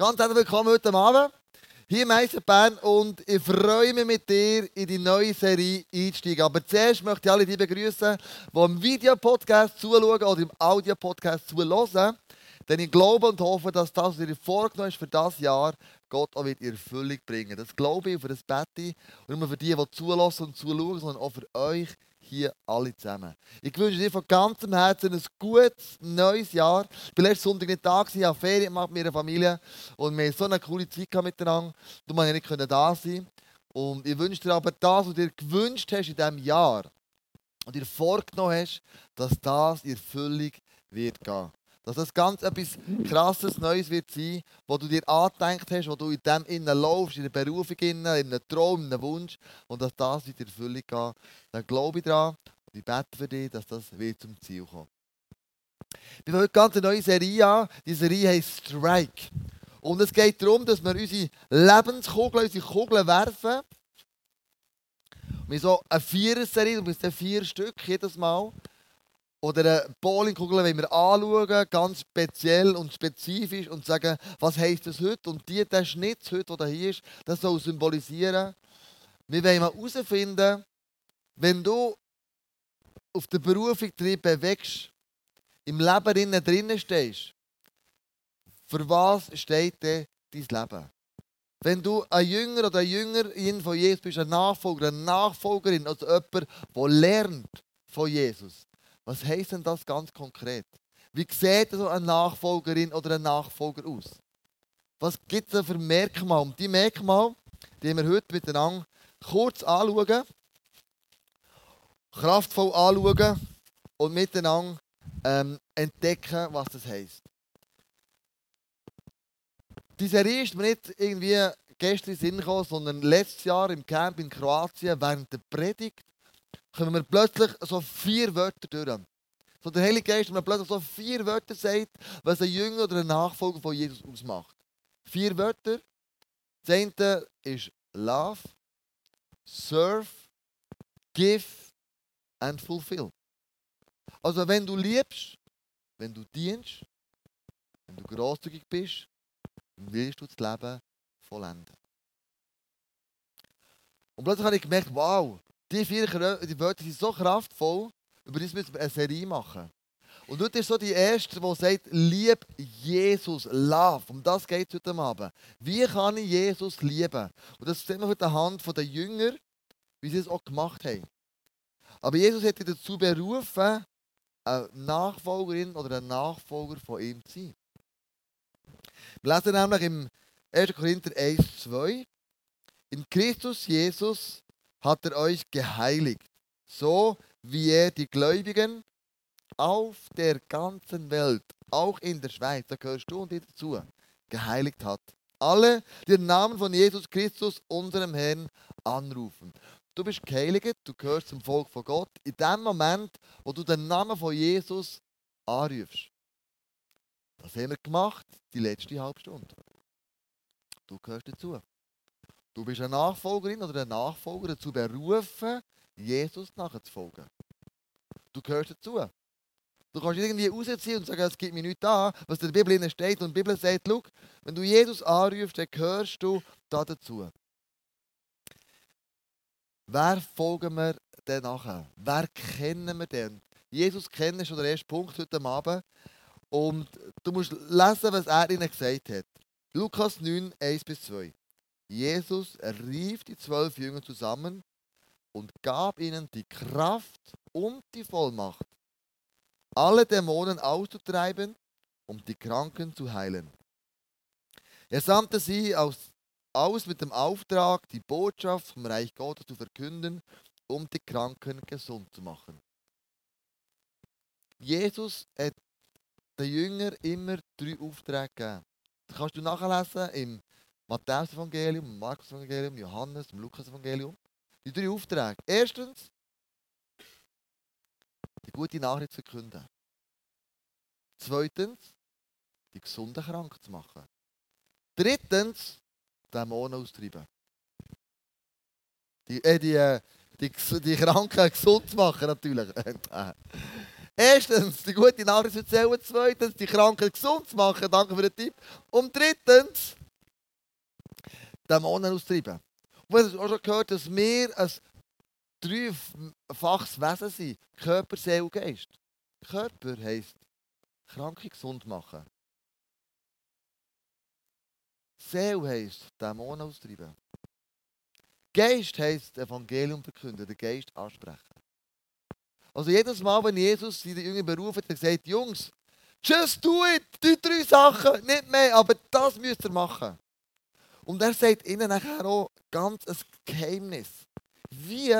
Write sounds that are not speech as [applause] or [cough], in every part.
Ganz herzlich willkommen heute Abend hier im Eisenbahn und ich freue mich mit dir in die neue Serie einzusteigen. Aber zuerst möchte ich alle die begrüßen, die im Videopodcast zuschauen oder im Audiopodcast zuhören. Denn ich glaube und hoffe, dass das, was ihr vorgenommen ist für das Jahr, Gott auch in Erfüllung bringen. Das glaube ich für das Betty und nicht nur für die, die zulassen und zuschauen, sondern auch für euch hier alle zusammen. Ich wünsche dir von ganzem Herzen ein gutes neues Jahr. Ich war letzten Sonntag nicht da, ich habe Ferien gemacht mit meiner Familie und wir hatten so eine coole Zeit miteinander. Du ja nicht da sein. Und ich wünsche dir aber das, was du dir gewünscht hast in diesem Jahr und dir vorgenommen hast, dass das in Erfüllung wird gehen. Dass das ganz etwas krasses Neues wird sein, wo du dir angedenkt hast, wo du in dem innen laufst, in der Berufung, in einem Traum, in einem Wunsch und dass das in Erfüllung geht. Dann glaube ich daran und ich bete für dich, dass das wird zum Ziel kommt. Wir haben heute ganz eine neue Serie an. Die Serie heißt Strike. Und es geht darum, dass wir unsere Lebenskugel, unsere Kugeln werfen. Wir haben so eine Vierer-Serie, du bist vier Stück jedes Mal. Oder eine Bowlingkugel wollen wir anschauen, ganz speziell und spezifisch und sagen, was heisst das heute? Und die, der Schnitt heute, der hier ist, das soll symbolisieren. Wir wollen mal herausfinden, wenn du auf der Berufung drin bewegst, im Leben drinnen stehst, für was steht denn dein Leben? Wenn du ein Jünger oder ein Jüngerin von Jesus bist, ein Nachfolger, eine Nachfolgerin, also jemand, der lernt von Jesus, was heisst denn das ganz konkret? Wie sieht so eine Nachfolgerin oder ein Nachfolger aus? Was gibt es für Merkmale? Und die Merkmale, die wir heute miteinander kurz anschauen, kraftvoll anschauen und miteinander ähm, entdecken, was das heisst. Die Serie ist mir nicht irgendwie gestern in Sinn gekommen, sondern letztes Jahr im Camp in Kroatien während der Predigt kommen wir plötzlich so vier Wörter durch. So der Heilige Geist, wenn man plötzlich so vier Wörter sagt, was ein Jünger oder ein Nachfolger von Jesus ausmacht. Vier Wörter. Das eine ist Love, Serve, Give and Fulfill. Also wenn du liebst, wenn du dienst, wenn du großzügig bist, dann willst du das Leben vollenden. Und plötzlich habe ich gemerkt, wow, die vier die Wörter sind so kraftvoll, über das müssen wir eine Serie machen. Und dort ist so die erste, die sagt, lieb Jesus, love. Um das geht es heute Abend. Wie kann ich Jesus lieben? Und das sehen wir von der Hand der Jünger, wie sie es auch gemacht haben. Aber Jesus hat dich dazu berufen, eine Nachfolgerin oder ein Nachfolger von ihm zu sein. Wir lesen nämlich im 1. Korinther 1, 2. In Christus Jesus hat er euch geheiligt, so wie er die Gläubigen auf der ganzen Welt, auch in der Schweiz, da gehörst du und ich dazu, geheiligt hat. Alle, die den Namen von Jesus Christus, unserem Herrn, anrufen. Du bist geheiligt, du gehörst zum Volk von Gott. In dem Moment, wo du den Namen von Jesus anrufst. Das haben wir gemacht, die letzte halbe Stunde. Du gehörst dazu. Du bist eine Nachfolgerin oder ein Nachfolger dazu berufen, Jesus nachzufolgen. Du gehörst dazu. Du kannst irgendwie rausziehen und sagen, es gibt mir nichts an, was in der Bibel steht. Und die Bibel sagt, schau, wenn du Jesus anrufst, dann gehörst du da dazu. Wer folgen wir denn nachher? Wer kennen wir denn? Jesus kennen ist schon der erste Punkt heute Abend. Und du musst lesen, was er ihnen gesagt hat. Lukas 9, 1 bis 2. Jesus rief die zwölf Jünger zusammen und gab ihnen die Kraft und die Vollmacht, alle Dämonen auszutreiben, um die Kranken zu heilen. Er sandte sie aus, aus mit dem Auftrag, die Botschaft vom Reich Gottes zu verkünden, um die Kranken gesund zu machen. Jesus hat den Jüngern immer drei Aufträge gegeben. Das kannst du nachlesen im Matthäus-Evangelium, Markus-Evangelium, Johannes, Lukas-Evangelium. Die drei Aufträge. Erstens, die gute Nachricht zu verkünden. Zweitens, die gesunden krank zu machen. Drittens, Dämonen austreiben. Die, äh, die, äh, die, die Kranken gesund zu machen, natürlich. [laughs] Erstens, die gute Nachricht erzählen. Zweitens, die Kranken gesund zu machen. Danke für den Tipp. Und drittens, Dämonen austreiben. Und du hast auch schon gehört, dass wir ein dreifaches Wesen sind. Körper, Seele, Geist. Körper heisst, Kranke gesund machen. Seele heisst, Dämonen austreiben. Geist heisst, Evangelium verkünden, den Geist ansprechen. Also jedes Mal, wenn Jesus seine Jünger beruft, hat er gesagt, Jungs, just do it, die drei Sachen, nicht mehr, aber das müsst ihr machen. Und er sagt ihnen nachher auch ganz ein Geheimnis. Wie,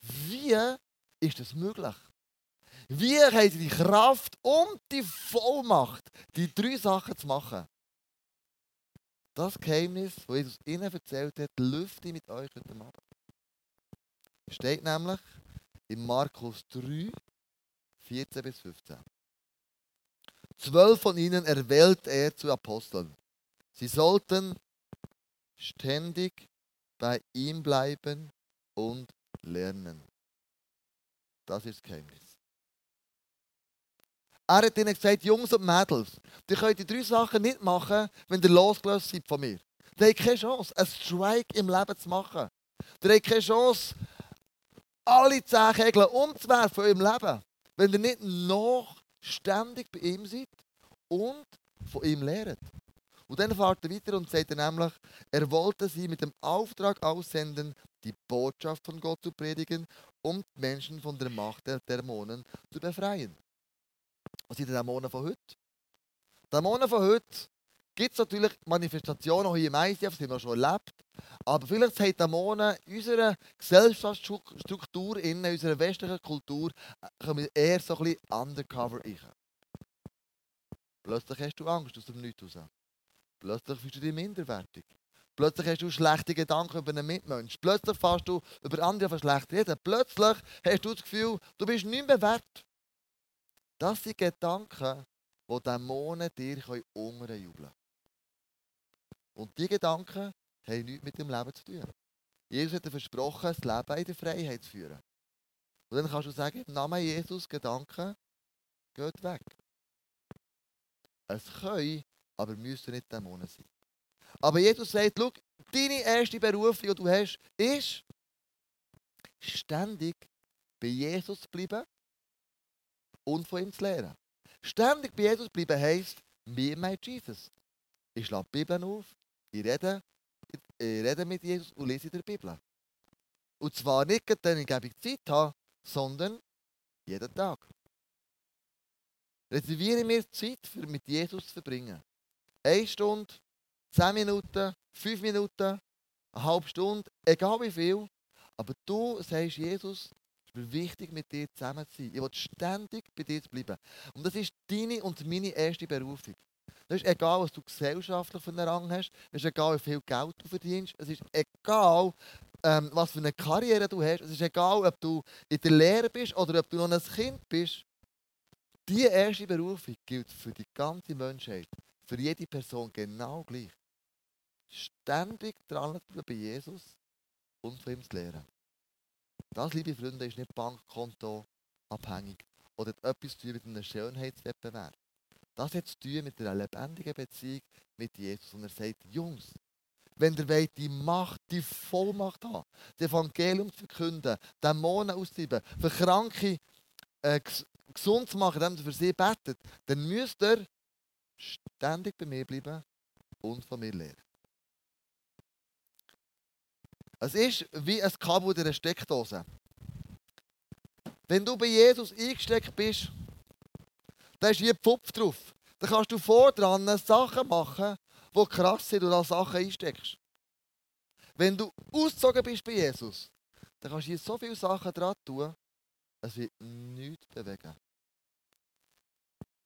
wie ist das möglich? Wie haben sie die Kraft und die Vollmacht, die drei Sachen zu machen? Das Geheimnis, das Jesus ihnen erzählt hat, lüfte ich mit euch heute Abend. Steht nämlich in Markus 3, 14 bis 15. Zwölf von ihnen erwählt er zu Aposteln. Sie sollten ständig bei ihm bleiben und lernen. Das ist das Geheimnis. Er hat ihnen gesagt, Jungs und Mädels, ihr könnt die drei Sachen nicht machen, wenn ihr losgelöst seid von mir. Ihr habt keine Chance, einen Strike im Leben zu machen. Ihr habt keine Chance, alle zehn Kegel umzuwerfen von eurem Leben, wenn ihr nicht noch ständig bei ihm seid und von ihm lehrt. Und dann fährt er weiter und sagt er nämlich, er wollte sie mit dem Auftrag aussenden, die Botschaft von Gott zu predigen und Menschen von der Macht der Dämonen zu befreien. Was sind die Dämonen von heute? Dämonen von heute gibt es natürlich Manifestationen auch hier im ICF, haben wir schon erlebt. Aber vielleicht haben Dämonen in unserer Gesellschaftsstruktur, in unserer westlichen Kultur, kommen eher so ein bisschen undercover rein. Plötzlich hast du Angst aus dem Nichts raus. Plötzlich fühlst du dich minderwertig. Plötzlich hast du schlechte Gedanken über einen Mitmensch. Plötzlich fährst du über andere schlecht reden. Plötzlich hast du das Gefühl, du bist nicht mehr wert. Das sind Gedanken, die Dämonen dir unterjubeln können. Und diese Gedanken haben nichts mit dem Leben zu tun. Jesus hat dir versprochen, das Leben in der Freiheit zu führen. Und dann kannst du sagen, im Namen Jesus, Gedanken, geht weg. Es können, aber müssen nicht Dämonen sein. Aber Jesus sagt, schau, deine erste Berufung, die du hast, ist, ständig bei Jesus zu bleiben und von ihm zu lernen. Ständig bei Jesus bleiben heisst, me my Jesus. Ich schlage die Bibel auf, ich rede, ich rede mit Jesus und lese die Bibel. Und zwar nicht, wenn ich Zeit habe, sondern jeden Tag. Reserviere mir Zeit, für mit Jesus zu verbringen. Eine Stunde, zehn Minuten, fünf Minuten, eine halbe Stunde, egal wie viel. Aber du sagst, Jesus, mir wichtig, mit dir zusammen zu sein. Ich will ständig bei dir bleiben. Und das ist deine und meine erste Berufung. Es ist egal, was du gesellschaftlich für einen Rang hast. Es ist egal, wie viel Geld du verdienst. Es ist egal, ähm, was für eine Karriere du hast. Es ist egal, ob du in der Lehre bist oder ob du noch ein Kind bist. Diese erste Berufung gilt für die ganze Menschheit. Für jede Person genau gleich. Ständig dran bei Jesus und von ihm zu lernen. Das, liebe Freunde, ist nicht Bankkonto abhängig oder hat etwas zu tun mit einem Schönheitswettbewerb. Das hat zu tun mit einer lebendigen Beziehung mit Jesus. Und er sagt, Jungs, wenn ihr wollt, die Macht, die Vollmacht haben, das Evangelium zu verkünden, Dämonen auszutreiben, für Kranke äh, gesund zu machen, indem ihr für sie betet, dann müsst ihr ständig bei mir bleiben und von mir lernen. Es ist wie ein Kabel in einer Steckdose. Wenn du bei Jesus eingesteckt bist, dann ist wie ein Pfupf drauf. Dann kannst du vor dran Sachen machen, die krass sind und da Sachen einsteckst. Wenn du ausgezogen bist bei Jesus, dann kannst du hier so viele Sachen dran tun, es wird nichts bewegen.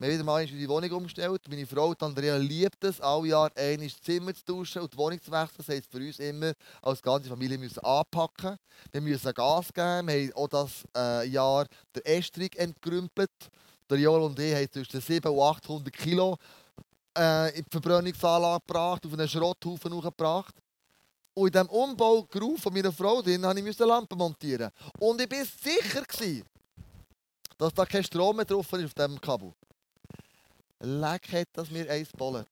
Wir haben wieder mal die Wohnung umgestellt. Meine Frau Andrea liebt es, alle Jahr ein Zimmer zu tauschen und die Wohnung zu wechseln. Das heisst für uns immer, als ganze Familie müssen anpacken. Wir müssen Gas geben. Wir haben auch das äh, Jahr den Estrich entgrümpelt. Der Joel und ich haben zwischen 700 und 800 Kilo äh, in die Verbrennungsanlage gebracht, auf einen Schrotthaufen gebracht. Und in diesem Umbau von meiner Frau drin, musste ich Lampen montieren. Und ich war sicher, gewesen, dass da kein Strom mehr drauf ist auf diesem Kabel. Leck hat das mir eins bollet.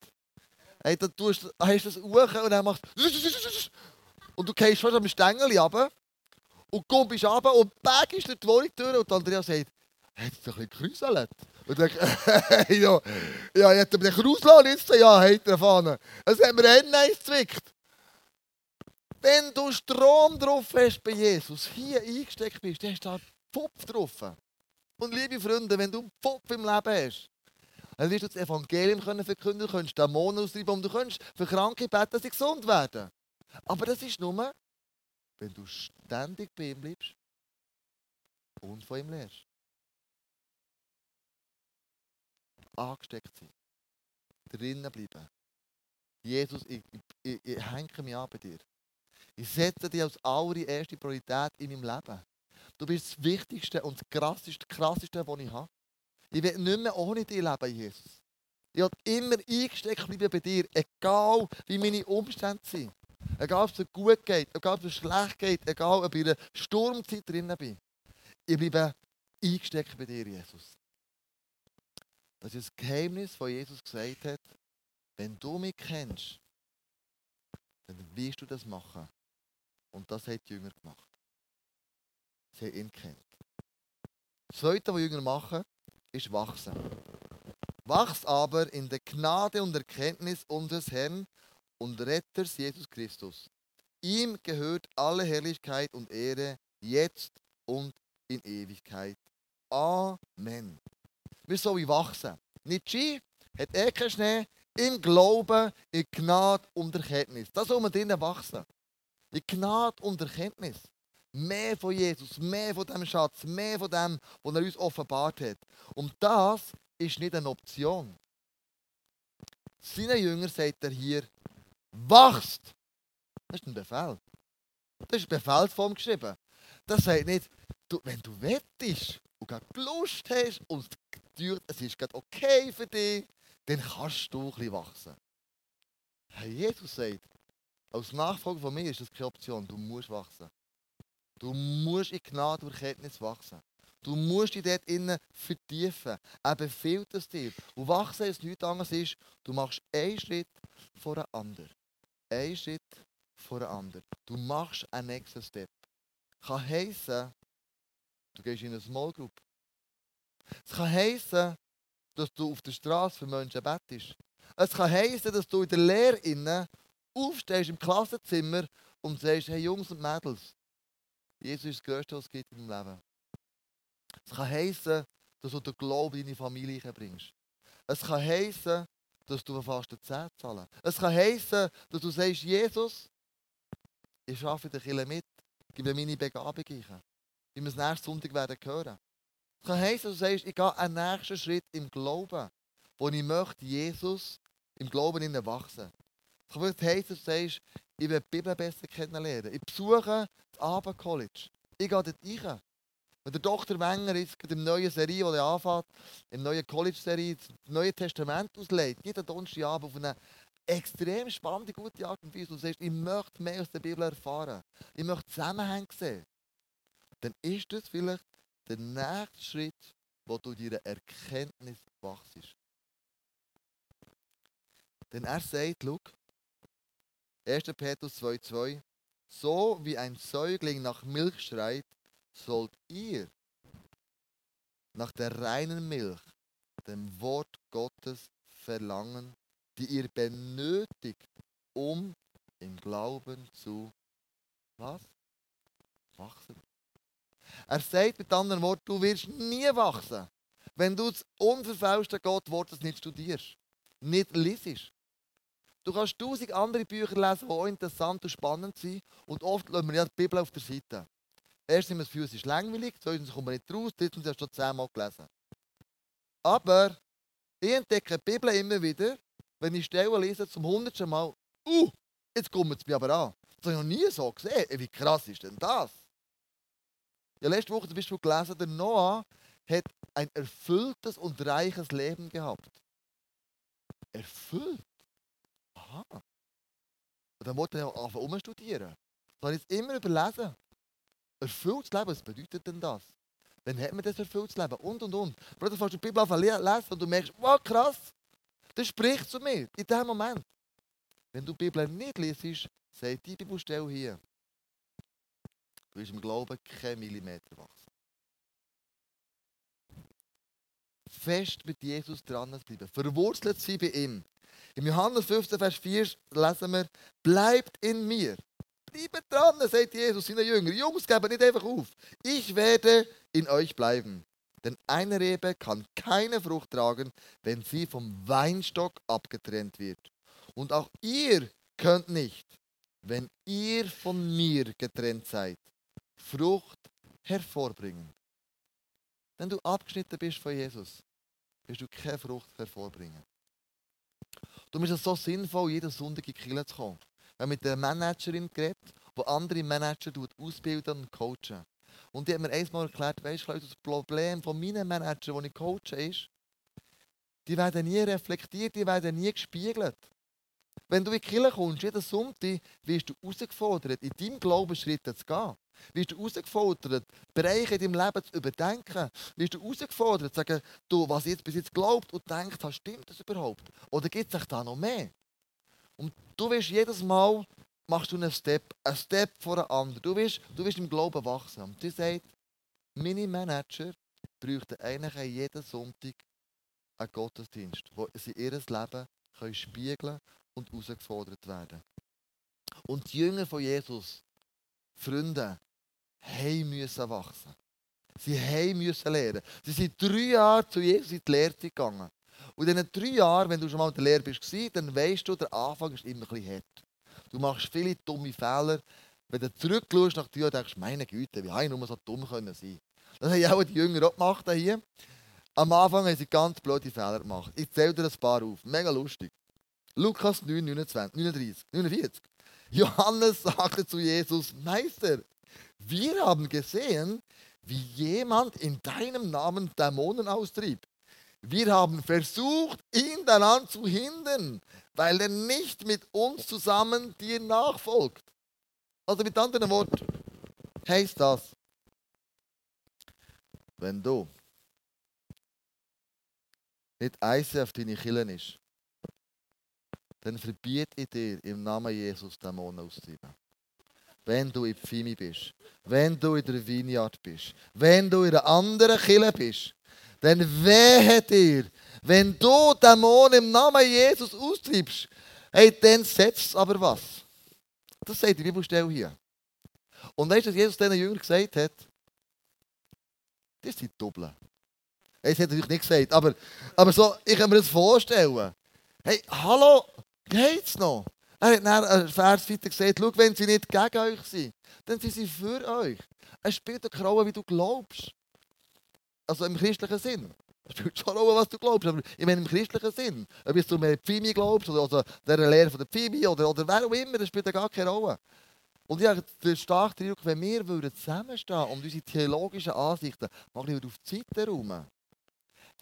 Hey, dann tust, hast du das hoch und dann machst und du gehst schon am Stängel runter und kommst runter und bang ist die Wohnung durch und Andrea sagt, hat es ein bisschen gekräuselt? Und ich [laughs] denke, ja, ja, hätte mir den rauslassen jetzt, ja, hat er vorne. Es hat mir einen eins gezwickt. Wenn du Strom drauf hast bei Jesus, hier eingesteckt bist, dann hast du da einen Pfupf drauf. Und liebe Freunde, wenn du einen Pfupf im Leben hast, dann wirst du das Evangelium können verkünden, du kannst Dämonen austreiben und du kannst für Kranke beten, dass sie gesund werden. Aber das ist nur, wenn du ständig bei ihm bleibst und von ihm lernst. Angesteckt sein. Drinnen bleiben. Jesus, ich, ich, ich, ich hänge mich an bei dir. Ich setze dich als allererste Priorität in meinem Leben. Du bist das Wichtigste und das Krasseste, Krasseste, was ich habe. Ich will nicht mehr ohne dich leben, Jesus. Ich will immer eingesteckt bleiben bei dir, egal wie meine Umstände sind. Egal, ob es gut geht, egal, ob es schlecht geht, egal, ob ich in einer Sturmzeit drinnen bin. Ich bleibe eingesteckt bei dir, Jesus. Das ist das Geheimnis, das Jesus gesagt hat. Wenn du mich kennst, dann wirst du das machen. Und das hat die Jünger gemacht. Sie haben ihn kennt. Das Zweite, was Jünger machen, ist wachsen. Wachs aber in der Gnade und Erkenntnis unseres Herrn und Retters Jesus Christus. Ihm gehört alle Herrlichkeit und Ehre, jetzt und in Ewigkeit. Amen. Wir sollen wachsen. Nietzsche hat eh keinen Schnee, im Glauben, in Gnade und Erkenntnis. Da soll man drinnen wachsen. In Gnade und Erkenntnis. Mehr von Jesus, mehr von dem Schatz, mehr von dem, was er uns offenbart hat. Und das ist nicht eine Option. Seinen Jünger sagt er hier, wachst. Das ist ein Befehl. Das ist Befehlsform geschrieben. Das sagt nicht, du, wenn du wettest und gerade Lust hast und es ist gerade okay für dich, dann kannst du ein bisschen wachsen. Hey, Jesus sagt, als Nachfolger von mir ist das keine Option. Du musst wachsen. Du musst in Gnade und Erkenntnis wachsen. Du musst dich dort innen vertiefen. Er befiehlt es dir. Und wachsen ist nichts anderes ist, du machst einen Schritt vor den anderen. Einen Schritt vor den anderen. Du machst einen nächsten Step. Kann heissen, du gehst in eine Small Group. Es kann heissen, dass du auf der Straße für Menschen bettest. Es kann heissen, dass du in der Lehre innen aufstehst im Klassenzimmer und sagst, hey Jungs und Mädels, Jesus ist das Größte, was es gibt im Leben. Es kann heissen, dass du den Glauben in deine Familie bringst. Es kann heissen, dass du fast den Zehn zahlen. Es kann heissen, dass du sagst, Jesus, ich arbeite den Kille mit, gebe meine Begabung ein. Wie wir es nächsten Sonntag werden hören. Es kann heissen, dass du sagst, ich gehe einen nächsten Schritt im Glauben, wo ich möchte Jesus im Glauben wachsen. Es kann heissen, dass du sagst, ich will die Bibel besser kennenlernen. Ich besuche das Abendcollege. Ich gehe dort rein. Wenn der Dr. Wenger jetzt im neuen Serie, die er anfängt, im neuen College-Serie, das Neue Testament auslegt, jeden Donnerstagabend auf eine extrem spannende, gute Art und Weise, und sagst, ich möchte mehr aus der Bibel erfahren, ich möchte Zusammenhänge sehen, dann ist das vielleicht der nächste Schritt, wo du deiner Erkenntnis wachst. Denn er sagt, schau, 1. Petrus 2,2 So wie ein Säugling nach Milch schreit, sollt ihr nach der reinen Milch, dem Wort Gottes, verlangen, die ihr benötigt, um im Glauben zu was? Wachsen. Er sagt mit anderen Worten, du wirst nie wachsen, wenn du das unverfälschte Gottwortes nicht studierst, nicht liest. Du kannst tausend andere Bücher lesen, die auch interessant und spannend sind. Und oft lassen wir ja die Bibel auf der Seite. Erstens haben wir ist langweilig, zweitens kommt man nicht raus, drittens hast du schon zehnmal gelesen. Aber ich entdecke die Bibel immer wieder, wenn ich Stellen lese, zum hundertsten Mal, uh, jetzt kommt es mir aber an. Das habe ich noch nie so gesehen. Wie krass ist denn das? Ja, letzte Woche zum Beispiel gelesen, der Noah hat ein erfülltes und reiches Leben gehabt. Erfüllt? Aha. Dann wollte er einfach umstudieren. Das habe ich jetzt immer überlesen. Erfülltes Leben, was bedeutet denn das? Wann hat man das erfülltes Leben? Und, und, und. Bruder, du die Bibel anfangen lesen und du merkst, wow, krass, das spricht zu mir in dem Moment. Wenn du die Bibel nicht liest, sagt die Bibelstelle hier, du bist im Glauben kein Millimeter wachsen. Fest mit Jesus dran zu bleiben, verwurzelt sein bei ihm. Im Johannes 15, Vers 4 lesen wir, bleibt in mir. Bleibt dran, sagt Jesus seinen Jüngern. Jungs, geben nicht einfach auf. Ich werde in euch bleiben. Denn eine Rebe kann keine Frucht tragen, wenn sie vom Weinstock abgetrennt wird. Und auch ihr könnt nicht, wenn ihr von mir getrennt seid, Frucht hervorbringen. Wenn du abgeschnitten bist von Jesus, wirst du keine Frucht hervorbringen. Du ist es so sinnvoll, jeden Sonntag in die Kirche zu kommen. Wir haben mit einer Managerin geredet, die andere Manager ausbilden und coachen. Und die hat mir einmal erklärt, weißt du, das Problem von meinen Managern, die ich coache, ist, die werden nie reflektiert, die werden nie gespiegelt. Wenn du in die Kirche kommst, jeden Sonntag, wirst du herausgefordert, in deinem Glauben Schritte zu gehen. Wirst du herausgefordert, Bereiche in deinem Leben zu überdenken. Wirst du herausgefordert, zu sagen, du, was ich jetzt bis jetzt glaubt und denkt hast, stimmt das überhaupt? Oder gibt es da noch mehr? Und du wirst jedes Mal, machst du einen Step, einen Step vor einem anderen. Du wirst, du wirst im Glauben wachsen. Und sie sagt, meine Manager bräuchten eigentlich jeden Sonntag einen Gottesdienst, wo sie ihr Leben können spiegeln und herausgefordert werden. Und die Jünger von Jesus, Freunde, haben müssen wachsen. Sie haben müssen lernen. Sie sind drei Jahre zu Jesus in die Lehre gegangen. Und in diesen drei Jahren, wenn du schon mal in der Lehre bist, dann weißt du, der Anfang ist immer ein bisschen hart. Du machst viele dumme Fehler. Wenn du zurückschaust nach dir, denkst du, meine Güte, wie habe ich nur so dumm können sein Das haben auch die Jünger auch gemacht hier. Am Anfang haben sie ganz blöde Fehler gemacht. Ich zähle dir ein paar auf. Mega lustig. Lukas 9, 29, 39, 49. Johannes sagte zu Jesus, Meister, wir haben gesehen, wie jemand in deinem Namen Dämonen austrieb. Wir haben versucht, ihn daran zu hindern, weil er nicht mit uns zusammen dir nachfolgt. Also mit anderen Worten heißt das, wenn du nicht Eis auf deine Killen ist, dann verbiete ich dir im Namen Jesus Dämonen auszutreiben. Wenn du in Pfimi bist, wenn du in der Vineyard bist, wenn du in einer anderen Kille bist, dann wehe dir, wenn du Dämonen im Namen Jesus austreibst, hey, dann setzt aber was. Das sagt die Bibelstelle hier. Und weißt du, was Jesus diesen Jüngern gesagt hat? Das sind Doppeln. Das hat er natürlich nicht gesagt, aber, aber so, ich kann mir das vorstellen. Hey, hallo, geht's noch? Er hat dann einen Vers weiter gesagt, schau, wenn sie nicht gegen euch sind, dann sind sie für euch. Es spielt eine Rolle, wie du glaubst. Also im christlichen Sinn. Es spielt schon eine Rolle, was du glaubst, aber ich meine im christlichen Sinn. Ob du mehr Pfimi glaubst oder, oder der Lehre von der Pfimi oder, oder wer auch immer, das spielt gar keine Rolle. Und ich habe den starken Eindruck, wenn wir zusammenstehen und unsere theologischen Ansichten mal auf die Seite räumen,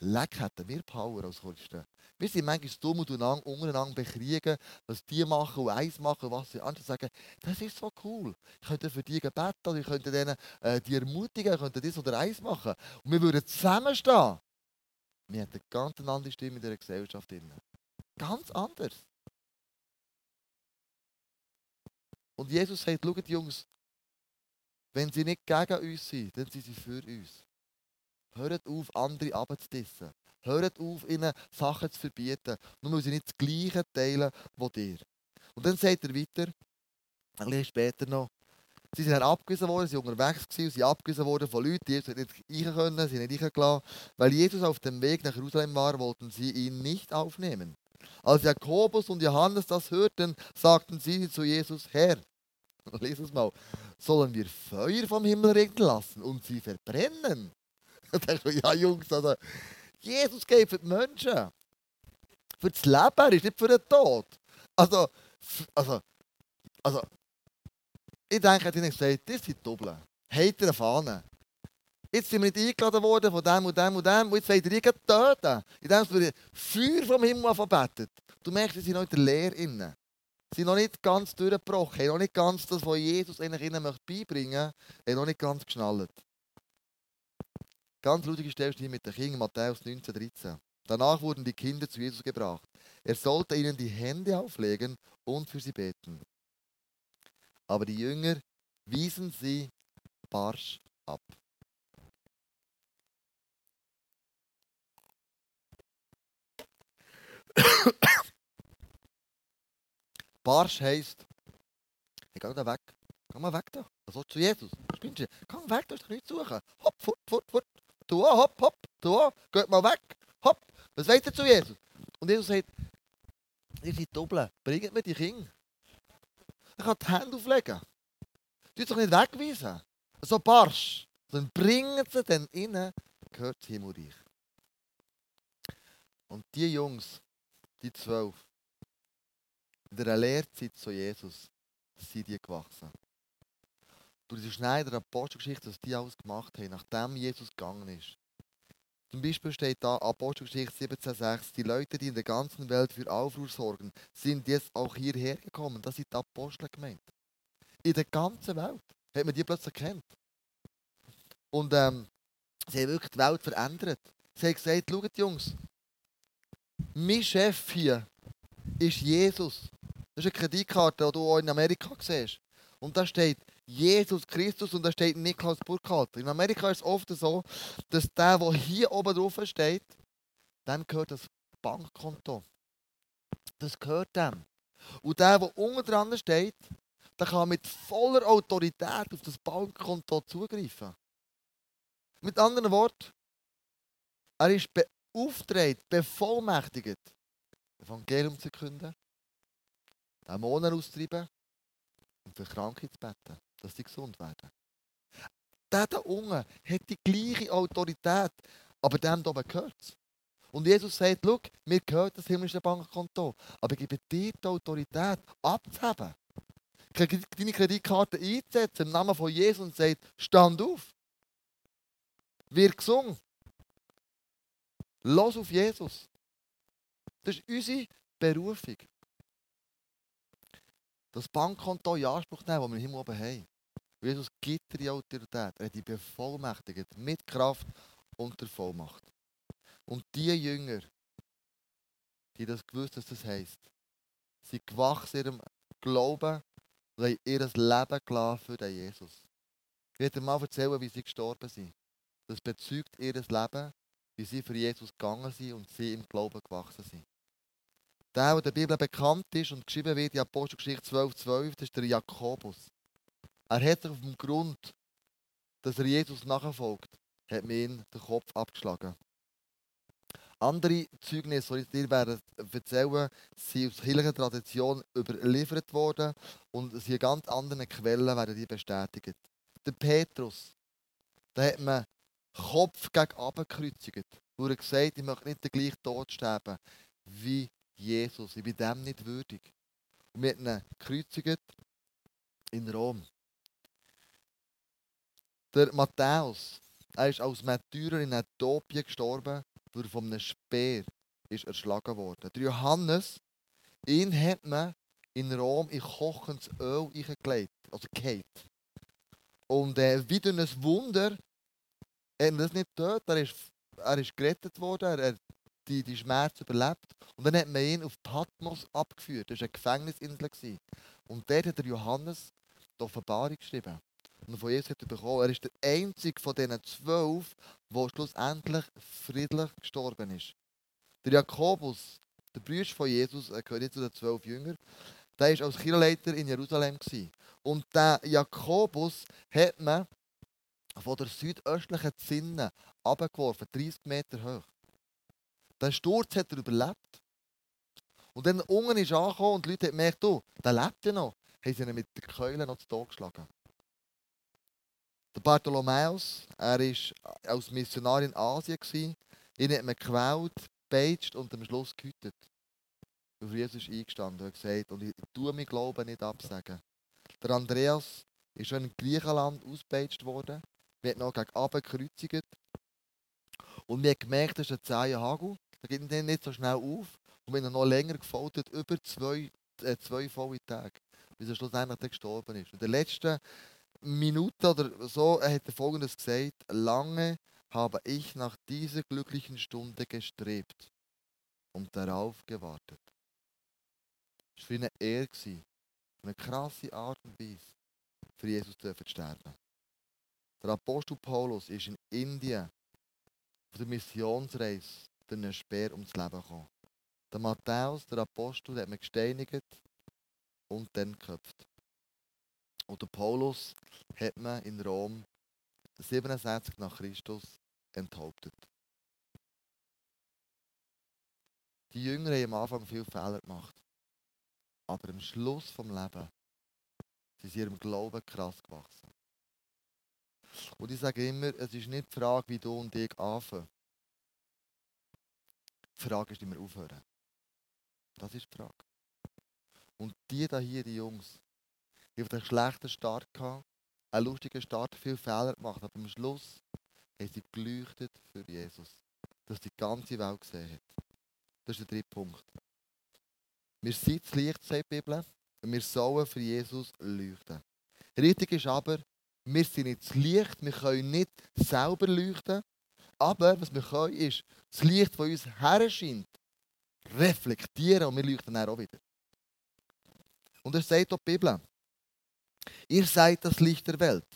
leck hätten wir Power als Christen. Wir sind manchmal dumm und untereinander bekriegen, was die machen und eins machen, was sie andere sagen. Das ist so cool. Ich könnte für die beten oder ich könnte denen äh, die ermutigen, ich könnte das oder eins machen. Und wir würden zusammenstehen. Wir hätten eine ganz andere Stimme in dieser Gesellschaft. Ganz anders. Und Jesus sagt, schaut Jungs, wenn sie nicht gegen uns sind, dann sind sie für uns. Hört auf, andere abzudissen. Hört auf, ihnen Sachen zu verbieten. Nur weil sie nicht das Gleiche teilen wie dir. Und dann sagt er weiter, ein bisschen später noch, sie sind abgewiesen worden, sie waren unterwegs gewesen, sind abgewiesen worden von Leuten, die Jesus nicht rein können, sie nicht reingelassen. Weil Jesus auf dem Weg nach Jerusalem war, wollten sie ihn nicht aufnehmen. Als Jakobus und Johannes das hörten, sagten sie zu Jesus, Herr, [laughs] lies es mal, sollen wir Feuer vom Himmel regnen lassen und sie verbrennen? [laughs] Ich, ja Jungs, also Jesus geht für die Menschen. Für das Leben, ist nicht für den Tod. Also, also, also ich denke, hat ihnen gesagt, das sind Doppeln. Habt ihr eine Fahne? Jetzt sind wir nicht eingeladen worden von dem und dem und dem. Und jetzt wollt ihr töten. In dem wir Feuer vom Himmel verbetet. Du merkst, sie sind noch in der Lehre. Sie sind noch nicht ganz durchgebrochen. Sie haben noch nicht ganz das, was Jesus ihnen beibringen möchte, noch nicht ganz geschnallt. Ganz lustige Stelle steht mit den Kindern, Matthäus 19, 13. Danach wurden die Kinder zu Jesus gebracht. Er sollte ihnen die Hände auflegen und für sie beten. Aber die Jünger wiesen sie barsch ab. barsch heisst, ich gehe da weg. Geh mal weg da. Was zu Jesus? Spinnst du? Geh weg, da ist doch nichts zu suchen. Hopp, fort, fort, fort. Du, hopp, hopp, du, geht mal weg. Hopp. Was sagt er zu Jesus? Und Jesus sagt, ihr seid doppelt, bringt mir die Kinder. Ich kann die Hände auflegen. Du doch nicht wegweisen. So barsch. Dann bringen sie dann innen, gehört Himmelreich. Und die Jungs, die zwölf, in der Lehrzeit zu Jesus, sind die gewachsen. Durch die Schneider Apostelgeschichte, was die alles gemacht haben, nachdem Jesus gegangen ist. Zum Beispiel steht da Apostelgeschichte 17,6, die Leute, die in der ganzen Welt für Aufruhr sorgen, sind jetzt auch hierher gekommen. Das sind die Apostel gemeint. In der ganzen Welt hat man die plötzlich kennt. Und ähm, sie haben wirklich die Welt verändert. Sie haben gesagt, schaut Jungs, mein Chef hier ist Jesus. Das ist eine Kreditkarte, die du auch in Amerika siehst. Und da steht Jesus Christus und da steht Niklaus Burkhalter. In Amerika ist es oft so, dass der, der hier oben drauf steht, dann gehört das Bankkonto. Das gehört dem. Und der, der unten dran steht, der kann mit voller Autorität auf das Bankkonto zugreifen. Mit anderen Worten, er ist beauftragt, bevollmächtigt, Evangelium zu künden, Dämonen auszutreiben und für Kranke zu beten, dass sie gesund werden. Der da unten hat die gleiche Autorität, aber dem da oben gehört es. Und Jesus sagt, schau, mir gehört das himmlische Bankkonto, aber ich gebe dir die Autorität abzuheben. Deine Kreditkarte einzusetzen im Namen von Jesus und sagt, stand auf. Wird gesungen. Los auf Jesus. Das ist unsere Berufung das Bankkonto in Anspruch nehmen, das wir im Himmel oben haben. Jesus gibt dir die Autorität. Er hat die bevollmächtigt mit Kraft und der Vollmacht. Und die Jünger, die das gewusst, was das heisst, sind gewachsen in ihrem Glauben und haben ihr Leben gelassen für den Jesus. Ich werde mal erzählen, wie sie gestorben sind. Das bezeugt ihr Leben, wie sie für Jesus gegangen sind und sie im Glauben gewachsen sind. Der, der der Bibel bekannt ist und geschrieben wird in Apostelgeschichte 12, 12, das ist der Jakobus. Er hat sich auf dem Grund, dass er Jesus nachfolgt, hat mir ihn den Kopf abgeschlagen. Andere Zeugnisse, die ich dir werde erzählen, sind aus kirchlicher Tradition überliefert worden und in ganz anderen Quellen werden die bestätigt. Der Petrus, da hat man Kopf gegen abgekreuzigt, wo er gesagt ich möchte nicht den gleichen Tod sterben wie Jesus. Ich bin dem nicht würdig. Und wir haben ihn gekreuzigt in Rom. Der Matthäus, er ist als Märtyrer in Äthiopien gestorben, weil er von einem Speer ist erschlagen wurde. Der Johannes, ihn hat man in Rom in kochendes Öl eingelegt, also gehalten. Und äh, wie durch ein Wunder, er das nicht tot, er ist, er ist gerettet worden, er, die, die Schmerzen überlebt. Und dann hat man ihn auf Patmos abgeführt. Das war eine Gefängnisinsel. Und dort hat der Johannes die Offenbarung geschrieben. Und von Jesus hat er bekommen. Er ist der einzige von diesen zwölf, der schlussendlich friedlich gestorben ist. Der Jakobus, der Bruder von Jesus, er gehört zu den zwölf Jüngern, der war als Kirchenleiter in Jerusalem. Und der Jakobus hat man von der südöstlichen Zinne abgeworfen, 30 Meter hoch. Den Sturz hat er überlebt. Und dann unten ist angekommen und die Leute haben gemerkt, oh, der lebt ja noch. Haben sie ihn mit der Keule noch zu Tod geschlagen. Der Bartholomäus, er war als Missionar in Asien. Ihn hat man gequält, gepeitscht und am Schluss gehütet. Und Jesus ist eingestanden und gesagt, und ich tue mein Glauben nicht absagen. Der Andreas ist schon in Griechenland ausgepeitscht worden. Wir haben noch gegen Abend gekreuzigt. Und wir haben gemerkt, das ist ein zäher Hagel. Da geht ihn nicht so schnell auf. Und wenn er noch länger gefolgt über zwei, äh, zwei volle Tage, bis er schlussendlich gestorben ist. In der letzten Minute oder so er Folgendes gesagt: Lange habe ich nach dieser glücklichen Stunde gestrebt und darauf gewartet. Es war eine Ehre, eine krasse Art und Weise, für Jesus zu sterben. Der Apostel Paulus ist in Indien auf der Missionsreise durch einen Speer ums Leben gekommen. Der Matthäus, der Apostel, hat man gesteinigt und dann geköpft. Und der Paulus hat man in Rom 67 nach Christus enthauptet. Die Jünger haben am Anfang viele Fehler gemacht. Aber am Schluss vom Leben sind sie ihrem Glauben krass gewachsen. Und ich sage immer, es ist nicht die Frage, wie du und ich anfangen. Die Frage ist, wie wir aufhören. Das ist die Frage. Und die da hier, die Jungs, die haben einen schlechten Start gehabt, einen lustigen Start, viele Fehler gemacht, aber am Schluss haben sie geleuchtet für Jesus. Dass die ganze Welt gesehen hat. Das ist der dritte Punkt. Wir sind das Licht, sagt die Bibel, und wir sollen für Jesus leuchten. Richtig ist aber, wir sind nicht das Licht, wir können nicht selber leuchten, aber was wir können, ist das Licht, das uns her scheint, reflektieren und wir leuchten dann auch wieder. Und er sagt auch die Bibel, ihr seid das Licht der Welt.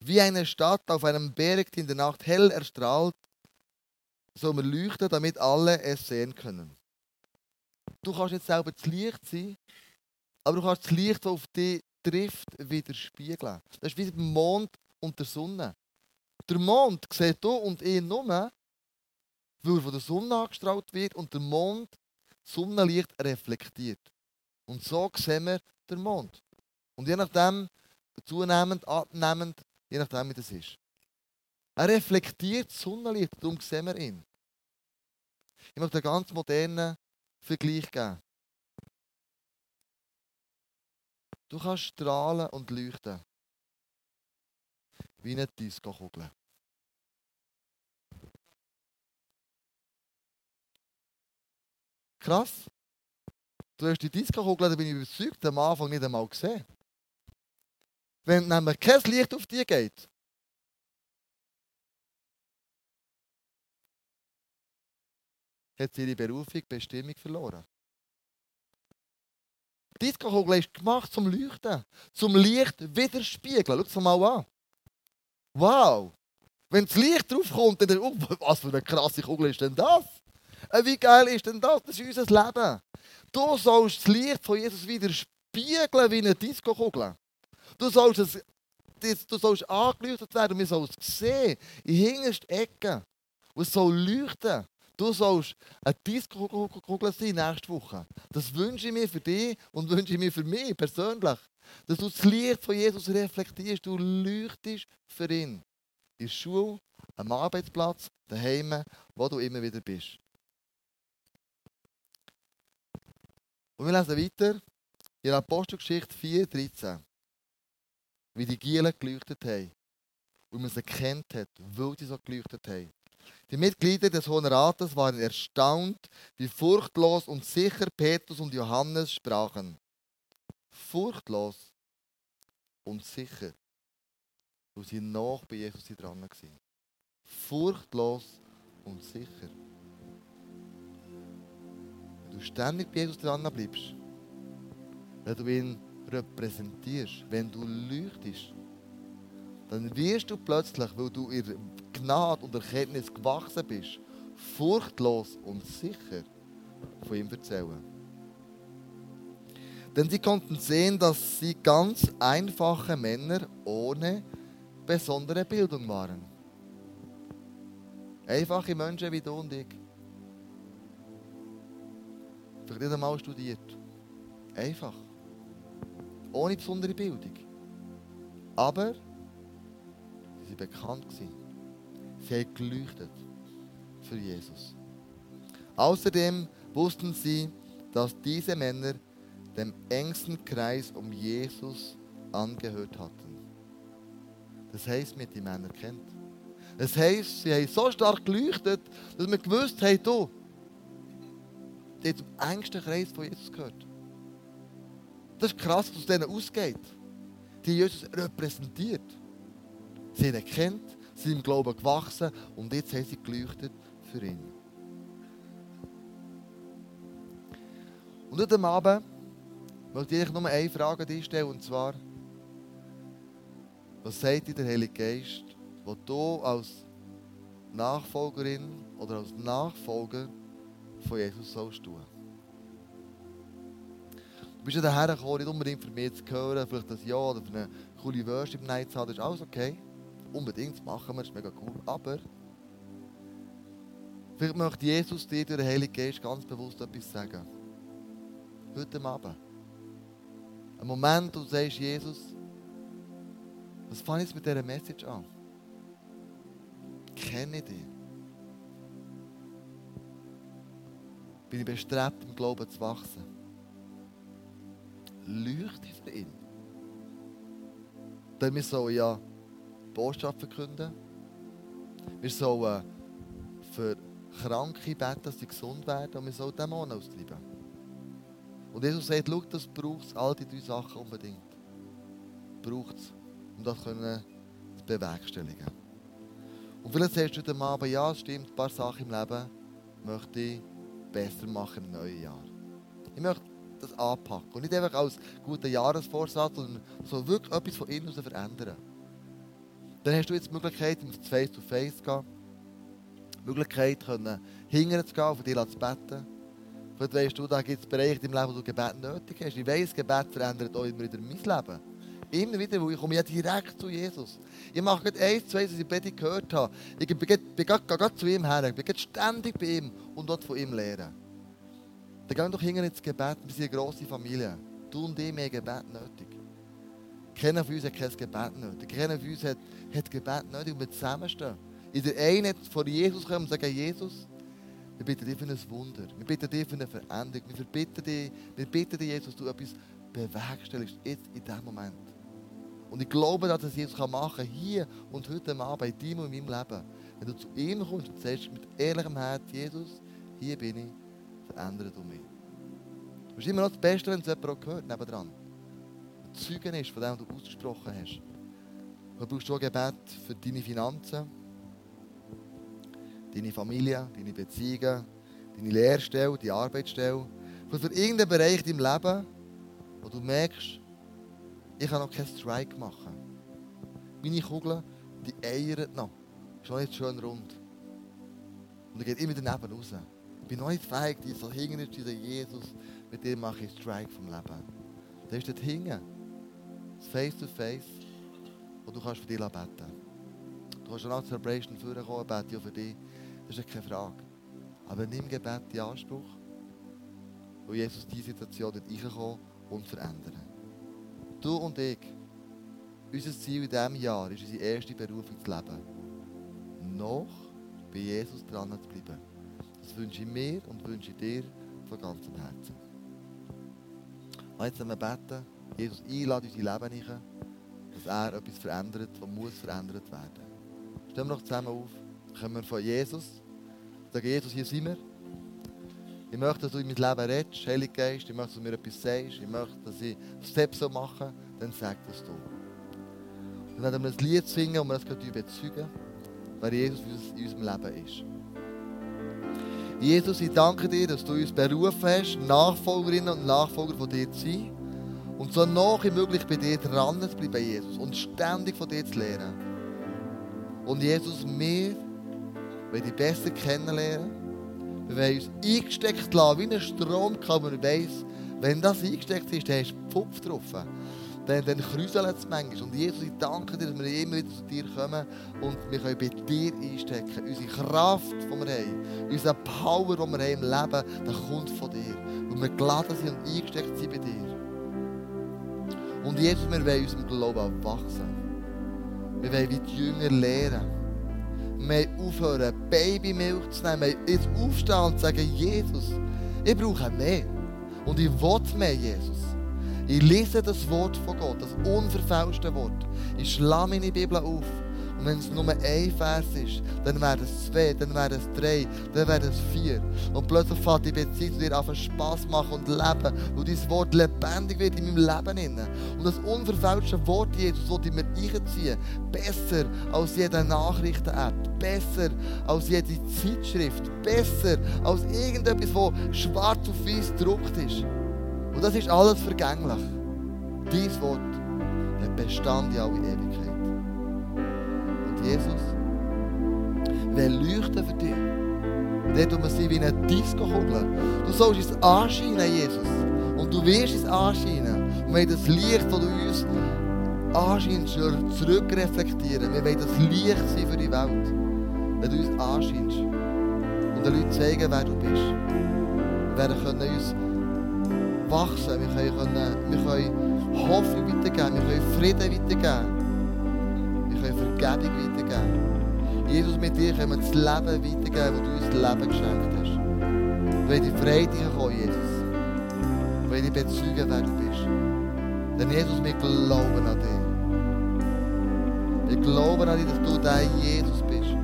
Wie eine Stadt auf einem Berg, die in der Nacht hell erstrahlt, soll man leuchten, damit alle es sehen können. Du kannst jetzt selber das Licht sein, aber du kannst das Licht, das auf dich trifft, widerspiegeln. Das ist wie der Mond und der Sonne. Der Mond sieht du und ich nur, weil er von der Sonne angestrahlt wird und der Mond Sonnenlicht reflektiert. Und so sehen wir den Mond. Und je nachdem, zunehmend, abnehmend, je nachdem, wie das ist. Er reflektiert das Sonnenlicht, darum sehen wir ihn. Ich möchte einen ganz modernen Vergleich geben. Du kannst strahlen und leuchten. Wie eine Disco-Kugel. Krass. Du hast die Disco-Kugel, da bin ich überzeugt, am Anfang nicht einmal gesehen. Wenn nämlich kein Licht auf dich geht, hat sie ihre Berufung, Bestimmung verloren. Die Disco-Kugel ist gemacht zum Leuchten, zum Licht widerspiegeln. Schau es mal an. Wow! Wenn das Licht drauf kommt, dann oh, was für eine krasse Kugel ist denn das? Äh, wie geil ist denn das? Das ist unser Leben. Du sollst das Licht von Jesus widerspiegeln wie eine Disco-Kugel. Du sollst, es, du sollst angeleuchtet werden und wir sollen es sehen. In hintersten Ecken. Und es soll leuchten. Du sollst eine Disco-Kugel sein nächste Woche. Das wünsche ich mir für dich und wünsche ich mir für mich persönlich. Dass du das Licht von Jesus reflektierst, du leuchtest für ihn. In der Schule, am Arbeitsplatz, daheim, wo du immer wieder bist. Und wir lesen weiter in Apostelgeschichte 4, 13. Wie die Gielen geleuchtet haben. Und man sie erkennt hat, weil sie so geleuchtet haben. Die Mitglieder des Hohen Rates waren erstaunt, wie furchtlos und sicher Petrus und Johannes sprachen. Furchtlos und sicher, weil sie noch bei Jesus dran waren. Furchtlos und sicher. Wenn du ständig bei Jesus dran bleibst, wenn du ihn repräsentierst, wenn du leuchtest, dann wirst du plötzlich, weil du in Gnade und Erkenntnis gewachsen bist, furchtlos und sicher von ihm erzählen. Denn sie konnten sehen, dass sie ganz einfache Männer ohne besondere Bildung waren. Einfache Menschen wie du und ich. Vielleicht nicht einmal studiert. Einfach. Ohne besondere Bildung. Aber sie waren bekannt. Sie haben geleuchtet für Jesus. Außerdem wussten sie, dass diese Männer dem engsten Kreis um Jesus angehört hatten. Das heisst, mit die Männer kennt. Das heisst, sie haben so stark geleuchtet, dass man gewusst hat, du, die zum engsten Kreis von Jesus gehört. Das ist krass, was aus denen ausgeht. Die Jesus repräsentiert. Sie haben ihn kennt, sind im Glauben gewachsen und jetzt haben sie geleuchtet für ihn. Und heute Abend möchte ich nur eine Frage an stellen, und zwar, was sagt dir der Heilige Geist, was du als Nachfolgerin oder als Nachfolger von Jesus sollst tun? Du bist ja daher gekommen, nicht unbedingt für mich zu hören, vielleicht das Ja oder für eine coole Worship Night zu haben, das ist alles okay. Unbedingt, machen wir, das ist mega cool. Aber vielleicht möchte Jesus dir durch den Heiligen Geist ganz bewusst etwas sagen. Heute Abend. Ein Moment, wo du sagst, Jesus, was fange ich jetzt mit dieser Message an? Kenne ich dich? Bin ich bestrebt, im Glauben zu wachsen? Leuchte für ihn. Denn wir sollen ja Botschaft verkünden. Wir sollen für Kranke beten, dass sie gesund werden und wir sollen Dämonen austreiben. Und Jesus sagt, schau, das braucht es, all die drei Sachen unbedingt. Braucht es, um das zu bewerkstelligen. Und vielleicht sagst du heute Abend, ja, es stimmt, ein paar Sachen im Leben möchte ich besser machen im neuen Jahr. Ich möchte das anpacken. Und nicht einfach als guter Jahresvorsatz, sondern so wirklich etwas von innen aus verändern. Dann hast du jetzt die Möglichkeit, ins Face-to-Face zu gehen. Die Möglichkeit, hingern zu gehen, auf dir zu beten. Vielleicht weißt du, da gibt es Bereiche im Leben, wo du Gebet nötig hast. Ich weiss, Gebet verändert auch immer wieder mein Leben. Immer wieder, wo ich komme ja direkt zu Jesus. Ich mache gerade eins, zwei, was ich Predigt gehört habe. Ich bin gerade zu ihm her. Ich bin ständig bei ihm und dort von ihm lernen. Dann gehen wir doch hinten ins Gebet. Wir sind eine grosse Familie. Du und ich, mehr Gebet nötig. Keiner von uns hat kein Gebet nötig. Keiner von uns hat, hat Gebet nötig, und wir zusammenstehen. In der einen vor Jesus kommen und sagen, Jesus, wir bitten dich für ein Wunder. Wir bitten dich für eine Veränderung. Wir bitten dich, wir bitten dich Jesus, dass du etwas bewerkstelligst, jetzt in diesem Moment. Und ich glaube, dass das Jesus machen kann, hier und heute Abend, bei dir und in meinem Leben. Wenn du zu ihm kommst und sagst mit ehrlichem Herz, Jesus, hier bin ich, verändere du mich. Das ist immer noch das Beste, wenn es jemand hört, nebendran. Ein Zeugen ist von dem, was du ausgesprochen hast. Du brauchst auch Gebet für deine Finanzen, deine Familie, deine Beziehungen, deine Lehrstelle, deine Arbeitsstelle. Für irgendeinen Bereich in deinem Leben, wo du merkst, ich kann noch keinen Strike machen. Meine Kugel, die eiern noch. Ist noch nicht schön rund. Und er geht immer daneben raus. Ich bin noch nicht fähig, die so hingen ist, dieser Jesus, mit dem mache ich Strike vom Leben. Der ist dort hingen. Face to face. Und du kannst für dich beten. Du kannst nach Celebration vorkommen, bete auch für dich. Das ist keine Frage. Aber nimm Gebet in Anspruch, wo Jesus diese Situation dort reinkommen und verändern. Du und ich, unser Ziel in diesem Jahr ist unsere erste Berufung zu leben. Noch bei Jesus dran zu bleiben. Das wünsche ich mir und wünsche dir von ganzem Herzen. Und jetzt wir beten, Jesus einladen in unser Leben hinein, dass er etwas verändert, was muss verändert werden. Stehen wir noch zusammen auf, kommen wir von Jesus, sagen Jesus, hier sind wir. Ich möchte, dass du in mein Leben redest, Heilige Geist. Ich möchte, dass du mir etwas sagst. Ich möchte, dass ich Steps so mache. Dann sag das du. Dann werden wir ein Lied singen und wir das bezeugen, wer Jesus in unserem Leben ist. Jesus, ich danke dir, dass du uns berufen hast, Nachfolgerinnen und Nachfolger von dir zu sein. Und so nah wie möglich bei dir dran zu bleiben, Jesus. Und ständig von dir zu lernen. Und Jesus, wir wollen dich besser kennenlernen wir wollen uns eingesteckt lassen, wie ein Stromkabel. Man weiss, wenn das eingesteckt ist, dann hast du Pfupf drauf. Dann, dann kräuselt es manchmal. Und Jesus, ich danke dir, dass wir immer wieder zu dir kommen und wir können bei dir einstecken. Unsere Kraft, die wir haben, unsere Power, die wir haben im Leben, das kommt von dir. Und wir geladen sind und eingesteckt sind bei dir. Und Jesus, wir wollen unserem Glauben wachsen. Wir wollen wie die Jünger lernen. Wir aufhören, Babymilch zu nehmen. Wir jetzt aufstehen und sagen, Jesus, ich brauche mehr. Und ich will mehr, Jesus. Ich lese das Wort von Gott, das unverfälschte Wort. Ich schlage meine Bibel auf Und wenn es nur ein Vers ist, dann werden es zwei, dann werden es drei, dann werden es vier. Und plötzlich fängt die Beziehung zu dir an Spass machen und leben. Und dein Wort lebendig wird in meinem Leben. Und das unverfälschte Wort Jesus will ich mir einziehen. Besser als jede Nachrichten-App. Besser als jede Zeitschrift. Besser als irgendetwas, das schwarz auf weiß gedruckt ist. Und das ist alles vergänglich. Dein Wort hat Bestand in alle Ewigkeit. Jesus will leuchten für dich. Dort, wo wir sind wie eine Disco-Kugel. Du sollst es anscheinen, Jesus. Und du wirst es anscheinen. Und wenn das Licht, das du uns anscheinst, zurückreflektieren. Wir wollen das Licht sein für die Welt. Wenn du uns anscheinst. Und den Leuten zeigen, wer du bist. Wir werden können uns wachsen. Wir können, wir können Hoffnung weitergeben. Wir können Frieden weitergeben können Vergebung weitergeben. Jesus, mit dir können wir das Leben weitergeben, das du uns das Leben geschenkt hast. Wir wollen die Freiheit kommen, Jesus. Wir wollen dich bezeugen, wer du bist. Denn Jesus, wir glauben an dich. Wir glauben an dich, dass du dein Jesus bist.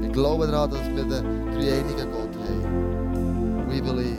Wir glauben daran, dass wir den dreieinigen Gott haben. We believe.